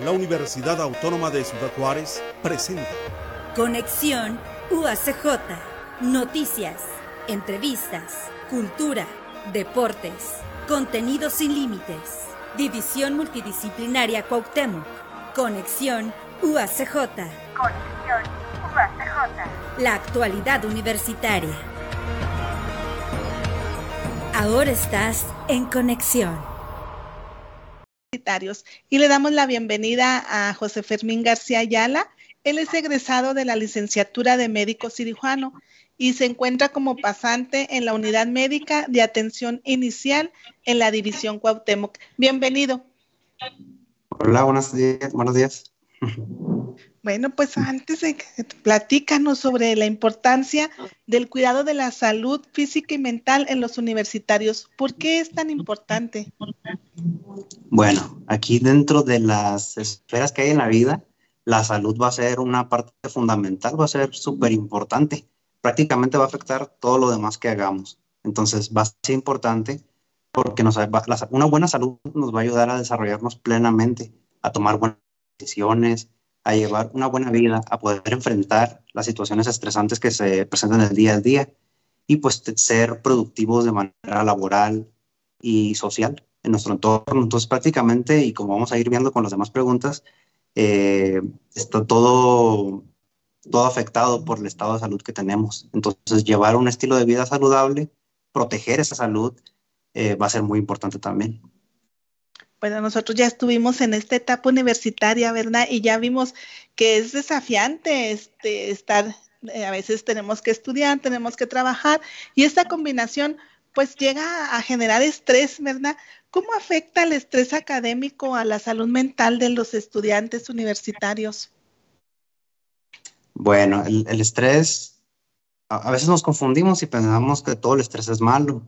la Universidad Autónoma de Ciudad Juárez presenta Conexión UACJ. Noticias, entrevistas, cultura, deportes, contenido sin límites. División Multidisciplinaria Cuauhtémoc. Conexión UACJ. Conexión UACJ. La actualidad universitaria. Ahora estás en conexión y le damos la bienvenida a José Fermín García Ayala. Él es egresado de la licenciatura de médico cirujano y se encuentra como pasante en la unidad médica de atención inicial en la división Cuauhtémoc. Bienvenido. Hola, buenos días. Buenos días. Bueno, pues antes de que platícanos sobre la importancia del cuidado de la salud física y mental en los universitarios. ¿Por qué es tan importante? Bueno, aquí dentro de las esferas que hay en la vida, la salud va a ser una parte fundamental, va a ser súper importante. Prácticamente va a afectar todo lo demás que hagamos. Entonces va a ser importante porque nos, una buena salud nos va a ayudar a desarrollarnos plenamente, a tomar buenas decisiones, a llevar una buena vida, a poder enfrentar las situaciones estresantes que se presentan el día a día y pues ser productivos de manera laboral y social en nuestro entorno. Entonces prácticamente, y como vamos a ir viendo con las demás preguntas, eh, está todo, todo afectado por el estado de salud que tenemos. Entonces llevar un estilo de vida saludable, proteger esa salud, eh, va a ser muy importante también bueno, nosotros ya estuvimos en esta etapa universitaria, ¿verdad? Y ya vimos que es desafiante este, estar, eh, a veces tenemos que estudiar, tenemos que trabajar, y esta combinación pues llega a generar estrés, ¿verdad? ¿Cómo afecta el estrés académico a la salud mental de los estudiantes universitarios? Bueno, el, el estrés, a veces nos confundimos y pensamos que todo el estrés es malo.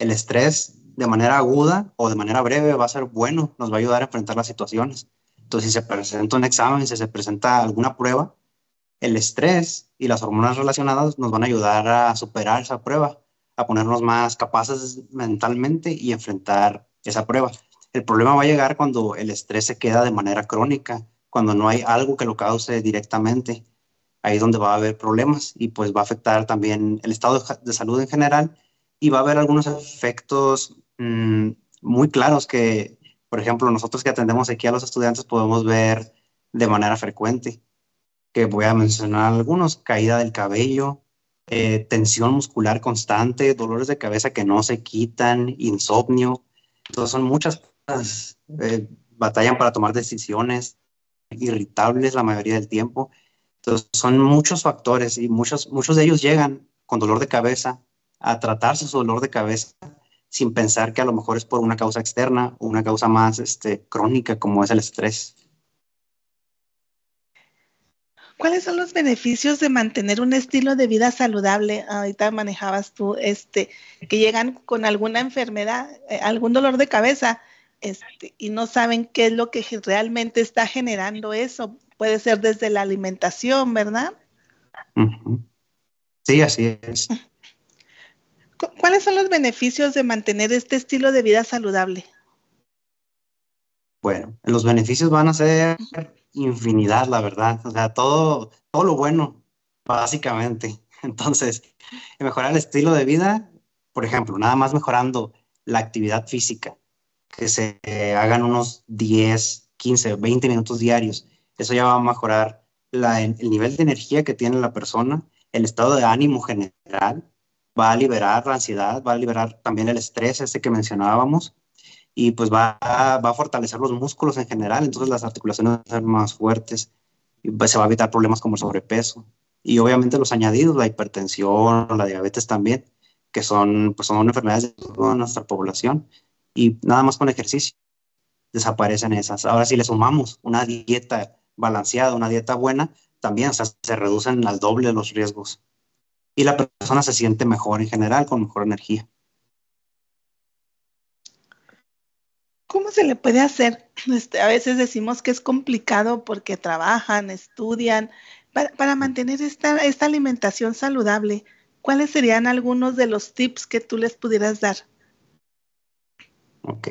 El estrés de manera aguda o de manera breve va a ser bueno, nos va a ayudar a enfrentar las situaciones. Entonces, si se presenta un examen, si se presenta alguna prueba, el estrés y las hormonas relacionadas nos van a ayudar a superar esa prueba, a ponernos más capaces mentalmente y enfrentar esa prueba. El problema va a llegar cuando el estrés se queda de manera crónica, cuando no hay algo que lo cause directamente. Ahí es donde va a haber problemas y pues va a afectar también el estado de salud en general y va a haber algunos efectos Mm, muy claros que, por ejemplo, nosotros que atendemos aquí a los estudiantes podemos ver de manera frecuente, que voy a mencionar algunos, caída del cabello, eh, tensión muscular constante, dolores de cabeza que no se quitan, insomnio. Entonces son muchas cosas, eh, batallan para tomar decisiones, irritables la mayoría del tiempo. Entonces son muchos factores y muchos, muchos de ellos llegan con dolor de cabeza a tratarse su dolor de cabeza sin pensar que a lo mejor es por una causa externa o una causa más este, crónica como es el estrés. ¿Cuáles son los beneficios de mantener un estilo de vida saludable? Ahorita manejabas tú, este, que llegan con alguna enfermedad, eh, algún dolor de cabeza, este, y no saben qué es lo que realmente está generando eso. Puede ser desde la alimentación, ¿verdad? Sí, así es. ¿Cuáles son los beneficios de mantener este estilo de vida saludable? Bueno, los beneficios van a ser infinidad, la verdad. O sea, todo, todo lo bueno, básicamente. Entonces, mejorar el estilo de vida, por ejemplo, nada más mejorando la actividad física, que se hagan unos 10, 15, 20 minutos diarios. Eso ya va a mejorar el nivel de energía que tiene la persona, el estado de ánimo general, va a liberar la ansiedad, va a liberar también el estrés, este que mencionábamos, y pues va va a fortalecer los músculos en general, entonces las articulaciones van a ser más fuertes, y pues se va a evitar problemas como el sobrepeso. Y obviamente los añadidos, la hipertensión, la diabetes también, que son, pues son enfermedades de toda nuestra población, y nada más con ejercicio desaparecen esas. Ahora si le sumamos una dieta balanceada, una dieta buena, también se reducen al doble los riesgos y la persona se siente mejor en general, con mejor energía. ¿Cómo se le puede hacer? Este, a veces decimos que es complicado porque trabajan, estudian, para, mantener esta, esta alimentación saludable. ¿Cuáles serían algunos de los tips que tú les pudieras dar? Ok.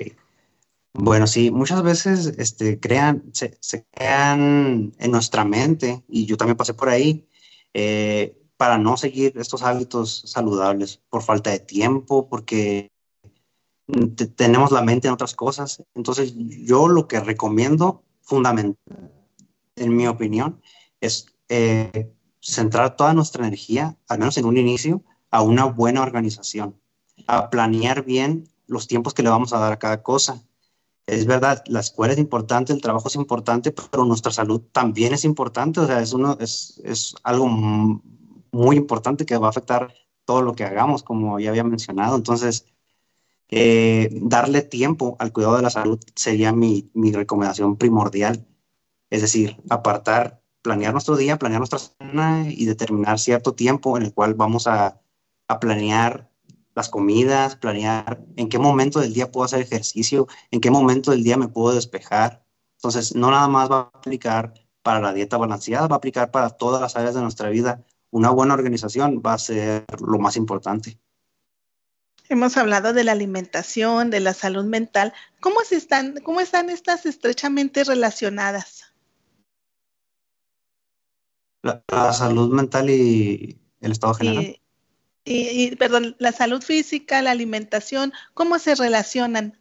Bueno, sí, muchas veces este, crean, se, se crean en nuestra mente, y yo también pasé por ahí, eh, para no seguir estos hábitos saludables por falta de tiempo, porque tenemos la mente en otras cosas. Entonces, yo lo que recomiendo, fundamental, en mi opinión, es eh, centrar toda nuestra energía, al menos en un inicio, a una buena organización, a planear bien los tiempos que le vamos a dar a cada cosa. Es verdad, la escuela es importante, el trabajo es importante, pero nuestra salud también es importante, o sea, es, uno, es, es algo muy importante que va a afectar todo lo que hagamos, como ya había mencionado. Entonces, eh, darle tiempo al cuidado de la salud sería mi, mi recomendación primordial. Es decir, apartar, planear nuestro día, planear nuestra semana y determinar cierto tiempo en el cual vamos a, a planear las comidas, planear en qué momento del día puedo hacer ejercicio, en qué momento del día me puedo despejar. Entonces, no nada más va a aplicar para la dieta balanceada, va a aplicar para todas las áreas de nuestra vida. Una buena organización va a ser lo más importante. Hemos hablado de la alimentación, de la salud mental. ¿Cómo, se están, cómo están estas estrechamente relacionadas? La, salud mental y el estado general. Y, perdón, la salud física, la alimentación, ¿cómo se relacionan?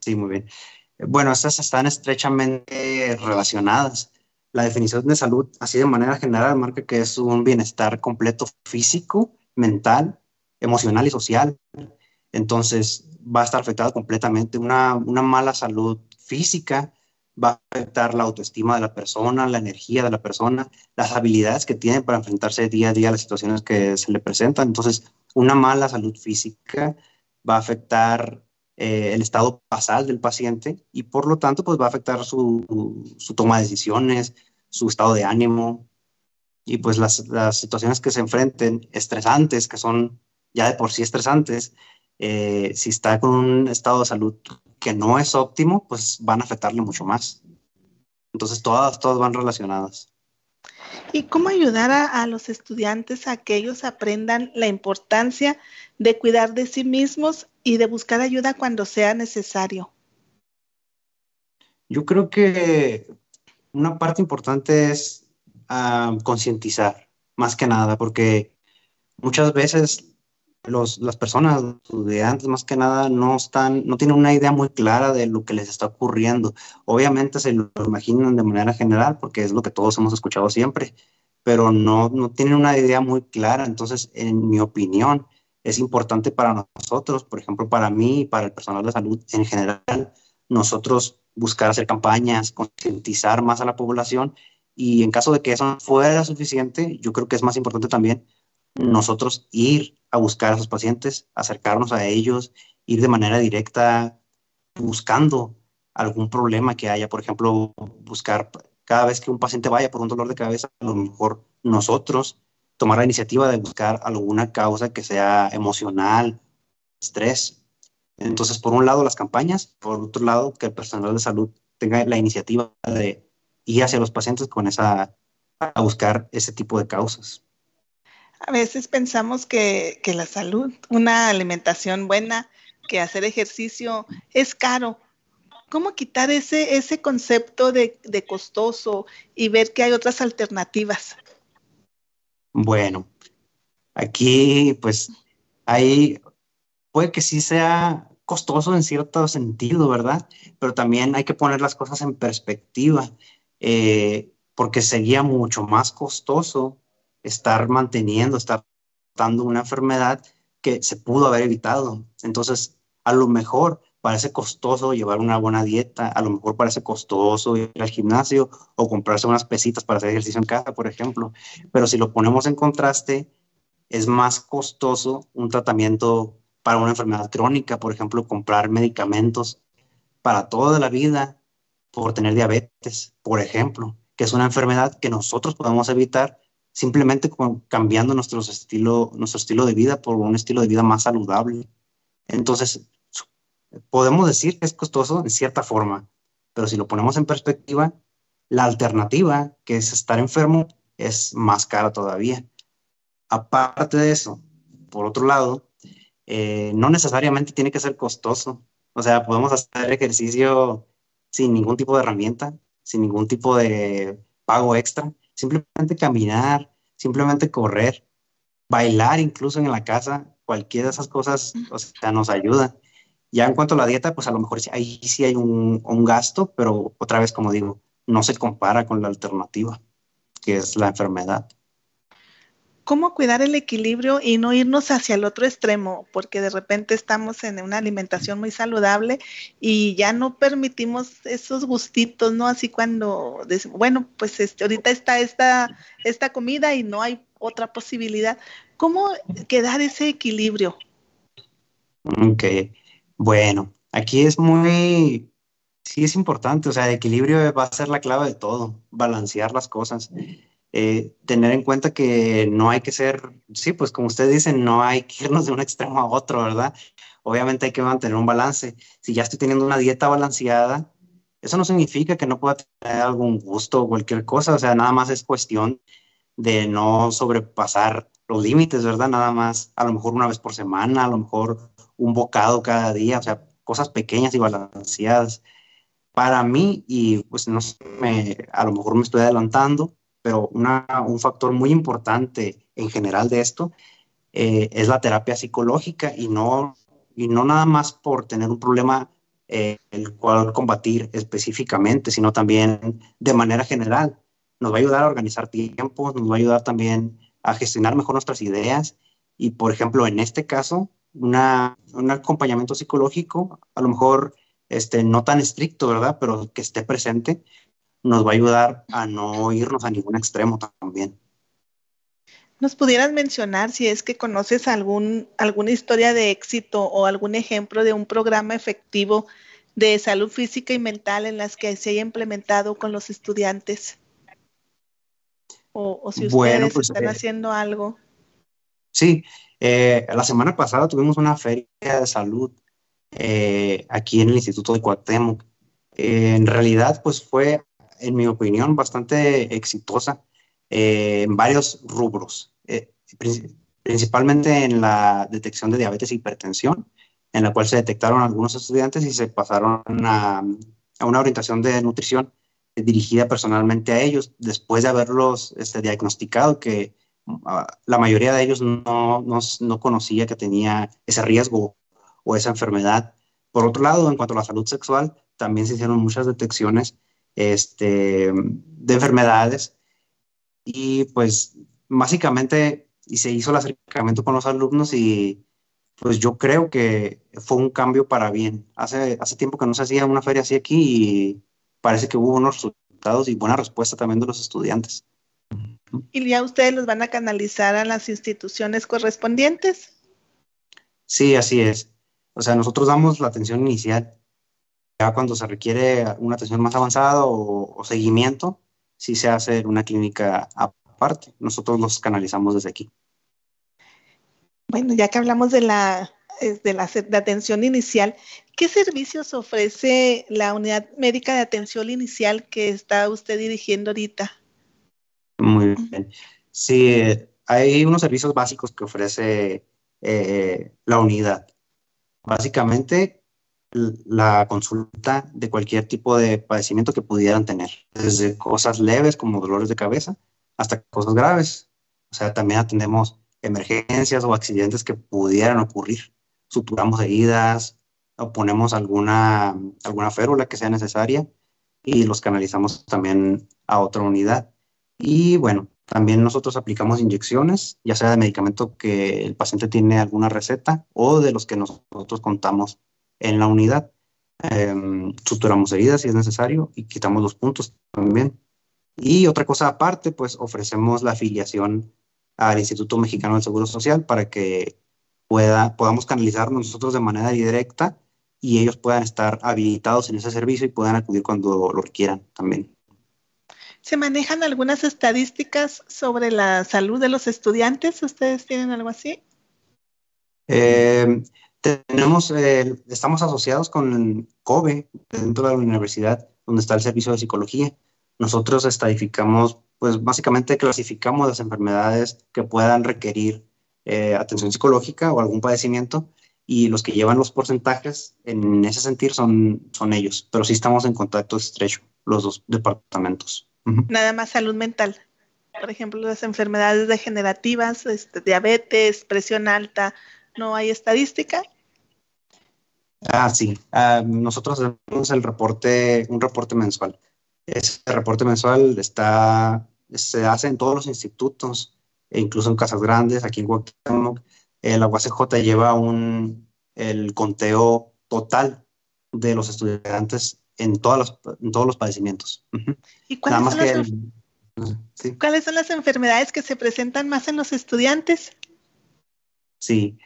Sí, muy bien. Bueno, estas están estrechamente relacionadas. La definición de salud, así de manera general, marca que es un bienestar completo físico, mental emocional y social. Entonces va a estar afectado completamente. Una, una mala salud física va a afectar la autoestima de la persona, la energía de la persona, las habilidades que tiene para enfrentarse día a día a las situaciones que se le presentan. Entonces, una mala salud física va a afectar eh, el estado basal del paciente y por lo tanto, pues va a afectar su, su toma de decisiones, su estado de ánimo y pues las, las situaciones que se enfrenten estresantes, que son ya de por sí estresantes, eh, si está con un estado de salud que no es óptimo, pues van a afectarle mucho más. Entonces todas, todas van relacionadas. ¿Y cómo ayudar a, a, los estudiantes a que ellos aprendan la importancia de cuidar de sí mismos y de buscar ayuda cuando sea necesario? Yo creo que una parte importante es uh, concientizar, más que nada, porque muchas veces los, las personas, estudiantes más que nada, no están, no tienen una idea muy clara de lo que les está ocurriendo. Obviamente se lo imaginan de manera general, porque es lo que todos hemos escuchado siempre, pero no, no tienen una idea muy clara. Entonces, en mi opinión, es importante para nosotros, por ejemplo, para mí y para el personal de salud en general, nosotros buscar hacer campañas, concientizar más a la población y en caso de que eso no fuera suficiente, yo creo que es más importante también nosotros ir a buscar a sus pacientes, acercarnos a ellos, ir de manera directa buscando algún problema que haya, por ejemplo, buscar cada vez que un paciente vaya por un dolor de cabeza, a lo mejor nosotros tomar la iniciativa de buscar alguna causa que sea emocional, estrés. Entonces, por un lado, las campañas, por otro lado, que el personal de salud tenga la iniciativa de ir hacia los pacientes con esa, a buscar ese tipo de causas. A veces pensamos que, que, la salud, una alimentación buena, que hacer ejercicio es caro. ¿Cómo quitar ese, ese concepto de, de costoso y ver que hay otras alternativas? Bueno, aquí pues hay, puede que sí sea costoso en cierto sentido, ¿verdad? Pero también hay que poner las cosas en perspectiva, eh, porque sería mucho más costoso estar manteniendo, estar dando una enfermedad que se pudo haber evitado. Entonces, a lo mejor parece costoso llevar una buena dieta, a lo mejor parece costoso ir al gimnasio o comprarse unas pesitas para hacer ejercicio en casa, por ejemplo. Pero si lo ponemos en contraste, es más costoso un tratamiento para una enfermedad crónica, por ejemplo, comprar medicamentos para toda la vida por tener diabetes, por ejemplo, que es una enfermedad que nosotros podemos evitar simplemente cambiando nuestro estilo, nuestro estilo de vida por un estilo de vida más saludable. Entonces, podemos decir que es costoso en cierta forma, pero si lo ponemos en perspectiva, la alternativa, que es estar enfermo, es más cara todavía. Aparte de eso, por otro lado, eh, no necesariamente tiene que ser costoso. O sea, podemos hacer ejercicio sin ningún tipo de herramienta, sin ningún tipo de pago extra, simplemente caminar, simplemente correr, bailar incluso en la casa, cualquiera de esas cosas, o sea, nos ayuda. Ya en cuanto a la dieta, pues a lo mejor ahí sí hay un, un gasto, pero otra vez, como digo, no se compara con la alternativa, que es la enfermedad cómo cuidar el equilibrio y no irnos hacia el otro extremo, porque de repente estamos en una alimentación muy saludable y ya no permitimos esos gustitos, ¿no? Así cuando bueno, pues este, ahorita está esta, esta comida y no hay otra posibilidad. ¿Cómo quedar ese equilibrio? Ok, bueno, aquí es muy, sí es importante, o sea, el equilibrio va a ser la clave de todo, balancear las cosas. Eh, tener en cuenta que no hay que ser, sí, pues como ustedes dicen, no hay que irnos de un extremo a otro, ¿verdad? Obviamente hay que mantener un balance. Si ya estoy teniendo una dieta balanceada, eso no significa que no pueda tener algún gusto o cualquier cosa, o sea, nada más es cuestión de no sobrepasar los límites, ¿verdad? Nada más, a lo mejor una vez por semana, a lo mejor un bocado cada día, o sea, cosas pequeñas y balanceadas. Para mí, y pues no sé, me, a lo mejor me estoy adelantando, pero un factor muy importante en general de esto eh, es la terapia psicológica y no, y no nada más por tener un problema eh, el cual combatir específicamente, sino también de manera general. Nos va a ayudar a organizar tiempos, nos va a ayudar también a gestionar mejor nuestras ideas y, por ejemplo, en este caso, una, un acompañamiento psicológico, a lo mejor este, no tan estricto, ¿verdad? Pero que esté presente, nos va a ayudar a no irnos a ningún extremo también. ¿Nos pudieras mencionar si es que conoces algún, alguna historia de éxito o algún ejemplo de un programa efectivo de salud física y mental en las que se haya implementado con los estudiantes? O, si ustedes pues, están eh, haciendo algo. Sí, eh, la semana pasada tuvimos una feria de salud eh, aquí en el Instituto de Cuauhtémoc. en realidad, pues fue en mi opinión, bastante exitosa eh, en varios rubros, eh, principalmente en la detección de diabetes e hipertensión, en la cual se detectaron algunos estudiantes y se pasaron a, una orientación de nutrición dirigida personalmente a ellos, después de haberlos este, diagnosticado que ah, la mayoría de ellos no, no, no conocía que tenía ese riesgo o esa enfermedad. Por otro lado, en cuanto a la salud sexual, también se hicieron muchas detecciones este, de enfermedades. Y pues básicamente y se hizo el acercamiento con los alumnos y pues yo creo que fue un cambio para bien. Hace, hace tiempo que no se hacía una feria así aquí y parece que hubo unos resultados y buena respuesta también de los estudiantes. ¿Y ya ustedes los van a canalizar a las instituciones correspondientes? Sí, así es. O sea, nosotros damos la atención inicial ya cuando se requiere una atención más avanzada o, seguimiento, sí se hace una clínica aparte. Nosotros los canalizamos desde aquí. Bueno, ya que hablamos de la, de la de atención inicial, ¿qué servicios ofrece la unidad médica de atención inicial que está usted dirigiendo ahorita? Muy bien. Sí, hay unos servicios básicos que ofrece eh, la unidad. Básicamente, la consulta de cualquier tipo de padecimiento que pudieran tener, desde cosas leves como dolores de cabeza hasta cosas graves. O sea, también atendemos emergencias o accidentes que pudieran ocurrir. Suturamos heridas o ponemos alguna, alguna férula que sea necesaria y los canalizamos también a otra unidad. Y bueno, también nosotros aplicamos inyecciones, ya sea de medicamento que el paciente tiene alguna receta o de los que nosotros contamos en la unidad. Em, suturamos heridas si es necesario y quitamos los puntos también. Y otra cosa aparte, pues ofrecemos la afiliación al Instituto Mexicano del Seguro Social para que pueda, podamos canalizarnos nosotros de manera directa y ellos puedan estar habilitados en ese servicio y puedan acudir cuando lo requieran también. ¿Se manejan algunas estadísticas sobre la salud de los estudiantes? ¿Ustedes tienen algo así? Eh, tenemos, eh, estamos asociados con COBE dentro de la universidad, donde está el servicio de psicología. Nosotros estadificamos, pues básicamente clasificamos las enfermedades que puedan requerir eh, atención psicológica o algún padecimiento y los que llevan los porcentajes en ese sentido son, son ellos, pero sí estamos en contacto estrecho, los dos departamentos. Nada más salud mental. Por ejemplo, las enfermedades degenerativas, este, diabetes, presión alta, ¿no hay estadística? Ah, sí. Ah, nosotros hacemos el reporte, un reporte mensual. Ese reporte mensual está, se hace en todos los institutos, e incluso en Casas Grandes, aquí en Guatemala. La UACJ lleva un, el conteo total de los estudiantes en, todas las, en todos los padecimientos. ¿Y cuáles son, las, ¿cuáles son las enfermedades que se presentan más en los estudiantes? Sí,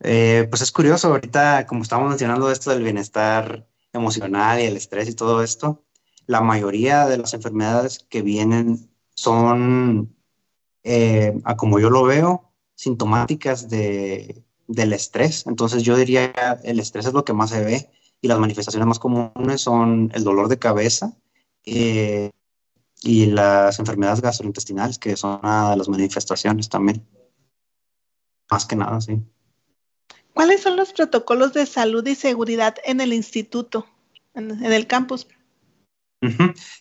eh, pues es curioso, ahorita como estamos mencionando esto del bienestar emocional y el estrés y todo esto, la mayoría de las enfermedades que vienen son, eh, a como yo lo veo, sintomáticas de, del estrés. Entonces yo diría el estrés es lo que más se ve y las manifestaciones más comunes son el dolor de cabeza eh, y las enfermedades gastrointestinales, que son una de las manifestaciones también. Más que nada, sí. ¿Cuáles son los protocolos de salud y seguridad en el instituto, en, el campus?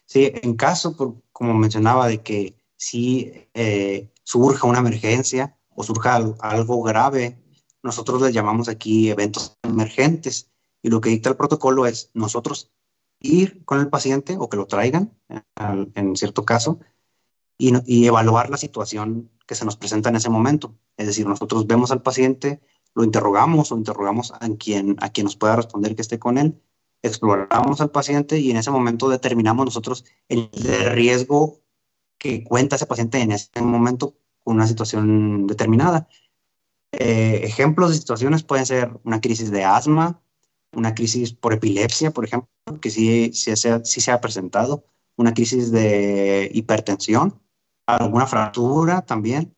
Sí, en caso, como mencionaba, de que si eh, surja una emergencia o surja algo grave, nosotros les llamamos aquí eventos emergentes. Y lo que dicta el protocolo es nosotros ir con el paciente o que lo traigan, en cierto caso, y, y, evaluar la situación que se nos presenta en ese momento. Es decir, nosotros vemos al paciente, lo interrogamos o interrogamos a quien, a quien nos pueda responder que esté con él, exploramos al paciente y en ese momento determinamos nosotros el riesgo que cuenta ese paciente en ese momento con una situación determinada. Eh, ejemplos de situaciones pueden ser una crisis de asma, una crisis por epilepsia, por ejemplo, que sí, sí, sí se ha presentado, una crisis de hipertensión, alguna fractura también,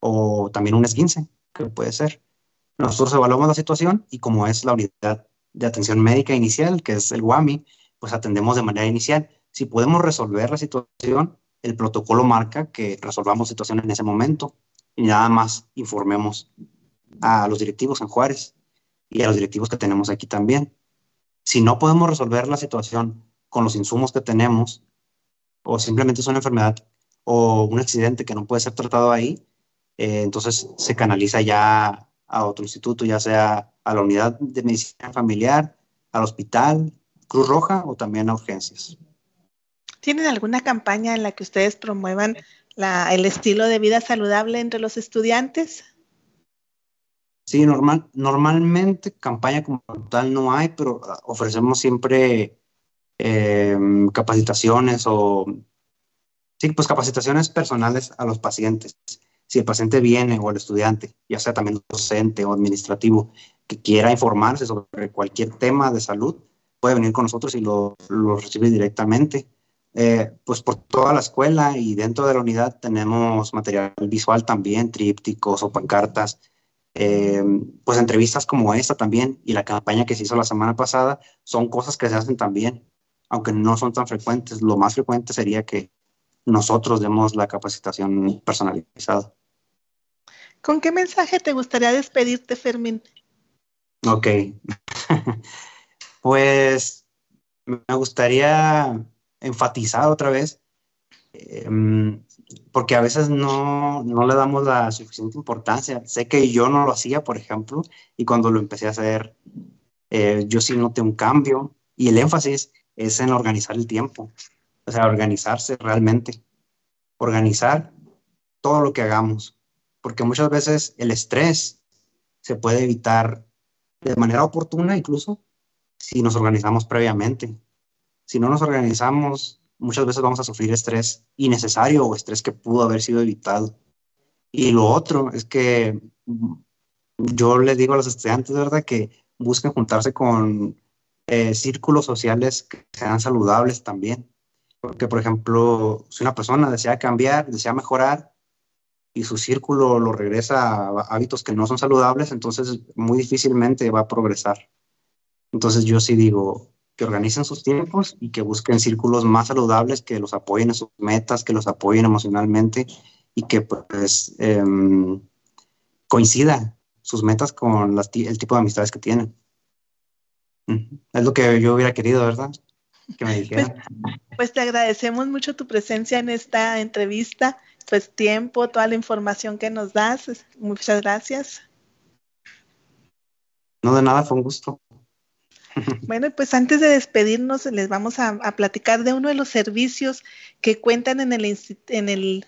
o también un esguince, que puede ser. Nosotros evaluamos la situación y como es la unidad de atención médica inicial, que es el WAMI, pues atendemos de manera inicial. Si podemos resolver la situación, el protocolo marca que resolvamos situación en ese momento y nada más informemos a los directivos en Juárez y a los directivos que tenemos aquí también. Si no podemos resolver la situación con los insumos que tenemos, o simplemente es una enfermedad o un accidente que no puede ser tratado ahí, eh, entonces se canaliza ya a otro instituto, ya sea a la unidad de medicina familiar, al hospital, Cruz Roja o también a urgencias. ¿Tienen alguna campaña en la que ustedes promuevan la, el estilo de vida saludable entre los estudiantes? Sí, normal, normalmente campaña como tal no hay, pero ofrecemos siempre em, capacitaciones o, sí, pues capacitaciones personales a los pacientes si el paciente viene o el estudiante, ya sea también docente o administrativo, que quiera informarse sobre cualquier tema de salud, puede venir con nosotros y lo, lo recibe directamente. Eh, pues por toda la escuela y dentro de la unidad tenemos material visual también, trípticos o pancartas, eh, pues entrevistas como esta también y la campaña que se hizo la semana pasada son cosas que se hacen también, aunque no son tan frecuentes. Lo más frecuente sería que nosotros demos la capacitación personalizada. ¿Con qué mensaje te gustaría despedirte, Fermín? Ok. pues me gustaría enfatizar otra vez, em, porque a veces no, no, le damos la suficiente importancia. Sé que yo no lo hacía, por ejemplo, y cuando lo empecé a hacer, eh, yo sí noté un cambio y el énfasis es en organizar el tiempo, o sea, organizarse realmente, organizar todo lo que hagamos porque muchas veces el estrés se puede evitar de manera oportuna incluso si nos organizamos previamente. Si no nos organizamos, muchas veces vamos a sufrir estrés innecesario o estrés que pudo haber sido evitado. Y lo otro es que yo les digo a los estudiantes, ¿verdad?, que busquen juntarse con eh, círculos sociales que sean saludables también. Porque, por ejemplo, si una persona desea cambiar, desea mejorar, y su círculo lo regresa a hábitos que no son saludables, entonces muy difícilmente va a progresar. Entonces yo sí digo que organicen sus tiempos y que busquen círculos más saludables que los apoyen en sus metas, que los apoyen emocionalmente y que pues eh, coincida sus metas con las, el tipo de amistades que tienen. Es lo que yo hubiera querido, ¿verdad? Que me Pues, pues, te agradecemos mucho tu presencia en esta entrevista, pues tiempo, toda la información que nos das. Muchas gracias. No, de nada, fue un gusto. Bueno, pues antes de despedirnos, les vamos a, a, platicar de uno de los servicios que cuentan en, el, en, el,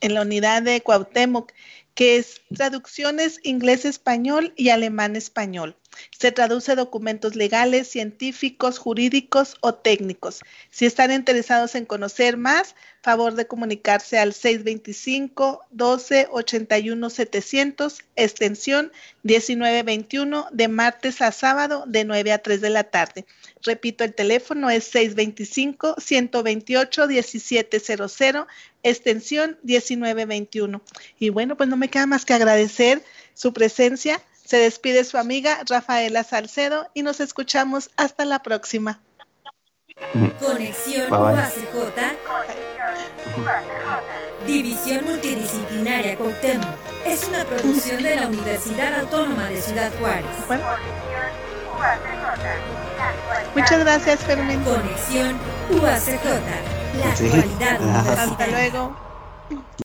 en la unidad de Cuauhtémoc, que es traducciones inglés-español y alemán-español. Se traduce documentos legales, científicos, jurídicos o técnicos. Si están interesados en conocer más, favor de comunicarse al 625 12 81 700, extensión 1921, de martes a sábado de 9 a 3 de la tarde. Repito, el teléfono es 625 128 1700, extensión 1921. Y bueno, pues no me queda más que agradecer su presencia se despide su amiga Rafaela Salcedo y nos escuchamos hasta la próxima. Conexión UACJ. División Multidisciplinaria Cuauhtémoc. Es una producción de la Universidad Autónoma de Ciudad Juárez. Bueno. Muchas gracias, Fermín. Conexión UACJ. La sí. actualidad. Hasta luego.